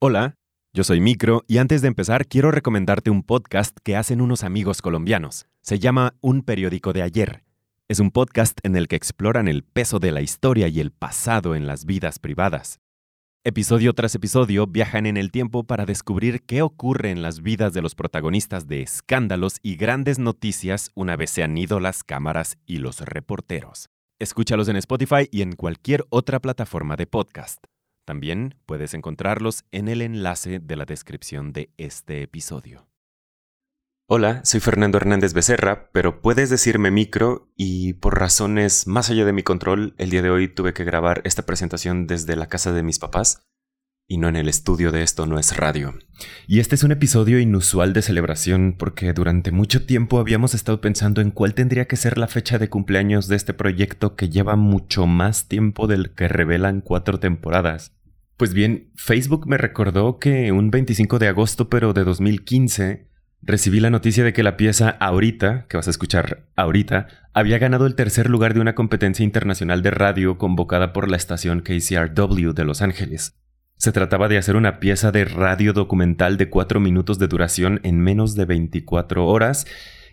Hola, yo soy Micro y antes de empezar quiero recomendarte un podcast que hacen unos amigos colombianos. Se llama Un periódico de ayer. Es un podcast en el que exploran el peso de la historia y el pasado en las vidas privadas. Episodio tras episodio viajan en el tiempo para descubrir qué ocurre en las vidas de los protagonistas de escándalos y grandes noticias una vez se han ido las cámaras y los reporteros. Escúchalos en Spotify y en cualquier otra plataforma de podcast. También puedes encontrarlos en el enlace de la descripción de este episodio. Hola, soy Fernando Hernández Becerra, pero puedes decirme micro y por razones más allá de mi control, el día de hoy tuve que grabar esta presentación desde la casa de mis papás y no en el estudio de esto no es radio. Y este es un episodio inusual de celebración porque durante mucho tiempo habíamos estado pensando en cuál tendría que ser la fecha de cumpleaños de este proyecto que lleva mucho más tiempo del que revelan cuatro temporadas. Pues bien, Facebook me recordó que un 25 de agosto pero de 2015 recibí la noticia de que la pieza Ahorita, que vas a escuchar ahorita, había ganado el tercer lugar de una competencia internacional de radio convocada por la estación KCRW de Los Ángeles. Se trataba de hacer una pieza de radio documental de cuatro minutos de duración en menos de 24 horas,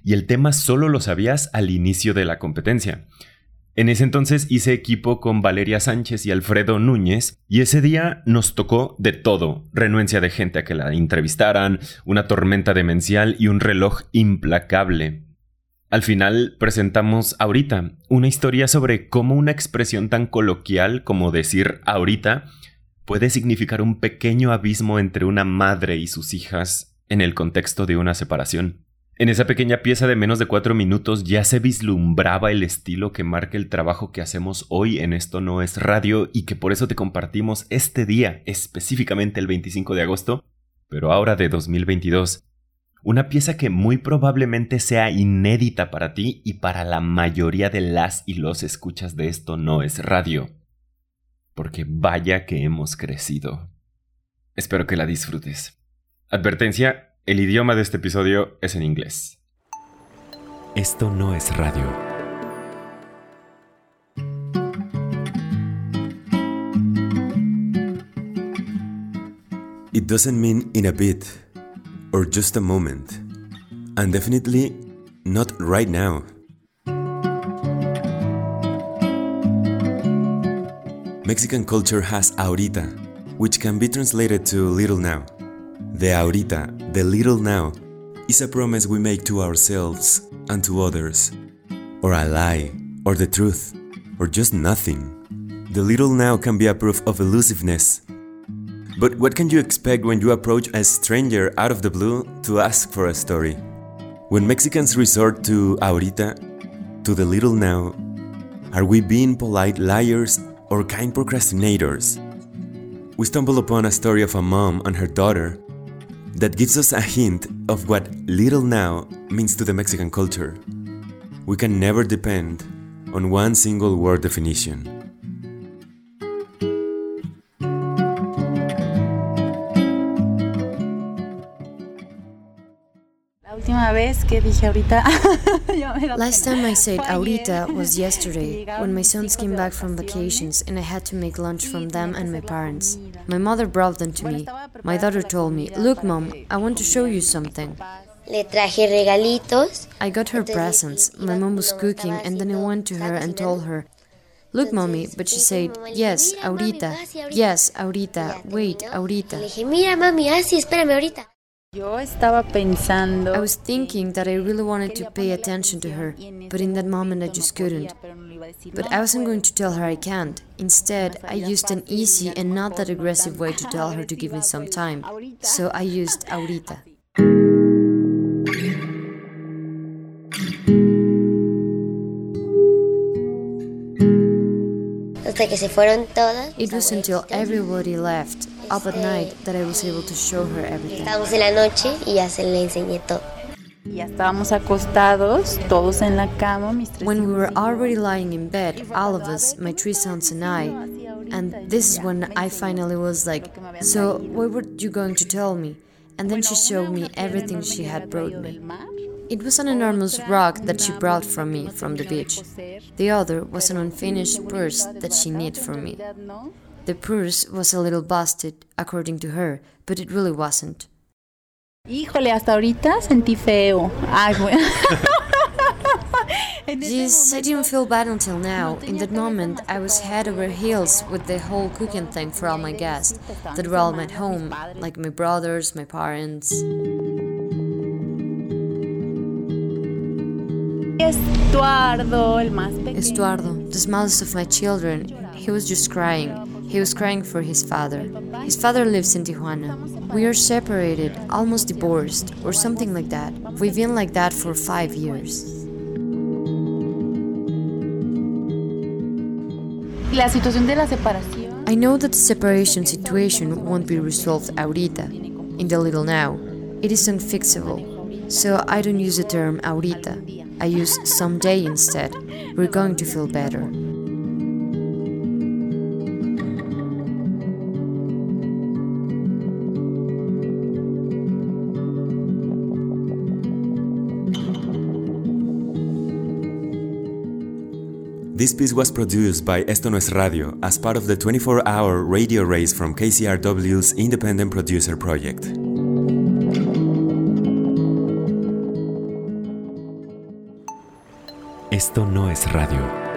y el tema solo lo sabías al inicio de la competencia. En ese entonces hice equipo con Valeria Sánchez y Alfredo Núñez y ese día nos tocó de todo, renuencia de gente a que la entrevistaran, una tormenta demencial y un reloj implacable. Al final presentamos ahorita una historia sobre cómo una expresión tan coloquial como decir ahorita puede significar un pequeño abismo entre una madre y sus hijas en el contexto de una separación. En esa pequeña pieza de menos de cuatro minutos ya se vislumbraba el estilo que marca el trabajo que hacemos hoy en Esto No es Radio y que por eso te compartimos este día, específicamente el 25 de agosto, pero ahora de 2022. Una pieza que muy probablemente sea inédita para ti y para la mayoría de las y los escuchas de Esto No es Radio. Porque vaya que hemos crecido. Espero que la disfrutes. Advertencia, el idioma de este episodio es en inglés. Esto no es radio. It doesn't mean in a bit or just a moment, and definitely not right now. Mexican culture has ahorita, which can be translated to little now. The ahorita, the little now, is a promise we make to ourselves and to others, or a lie, or the truth, or just nothing. The little now can be a proof of elusiveness. But what can you expect when you approach a stranger out of the blue to ask for a story? When Mexicans resort to ahorita, to the little now, are we being polite liars or kind procrastinators? We stumble upon a story of a mom and her daughter that gives us a hint of what little now means to the Mexican culture. We can never depend on one single word definition. Last time I said ahorita was yesterday, when my sons came back from vacations and I had to make lunch from them and my parents. My mother brought them to me. My daughter told me, Look, mom, I want to show you something. Le traje regalitos. I got her presents. My mom was cooking, and then I went to her and told her, Look, mommy, but she said, Yes, ahorita. Yes, ahorita. Wait, ahorita. Le dije, Mira, mami, así, espérame ahorita. Yo estaba pensando. I was thinking that I really wanted to pay attention to her, but in that moment I just couldn't. But I wasn't going to tell her I can't. Instead, I used an easy and not that aggressive way to tell her to give me some time. So I used ahorita. Hasta que se fueron todas. It was until everybody left up at night that I was able to show her everything. Estábamos en la noche y ya se le enseñé todo. Ya estábamos acostados, todos en la cama, mis tres When we were already lying in bed, all of us, my three sons and I, and this is when I finally was like, So, what were you going to tell me? And then she showed me everything she had brought me. It was an enormous rock that she brought from me from the beach. The other was an unfinished purse that she knit for me. The purse was a little busted, according to her, but it really wasn't. Híjole, hasta ahorita sentí feo. Ay, bueno. Yes, I didn't feel bad until now. In that moment, I was head over heels with the whole cooking thing for all my guests that were all at home, like my brothers, my parents. Estuardo, el más pequeño. Estuardo, the smallest of my children, he was just crying. He was crying for his father. His father lives in Tijuana. We are separated, almost divorced, or something like that. We've been like that for five years. La situación de la separación. I know that the separation situation won't be resolved ahorita, in the little now. It is unfixable. So I don't use the term ahorita. I use someday instead. We're going to feel better. This piece was produced by Esto No es Radio as part of the 24 hour radio race from KCRW's Independent Producer Project. Esto no es radio.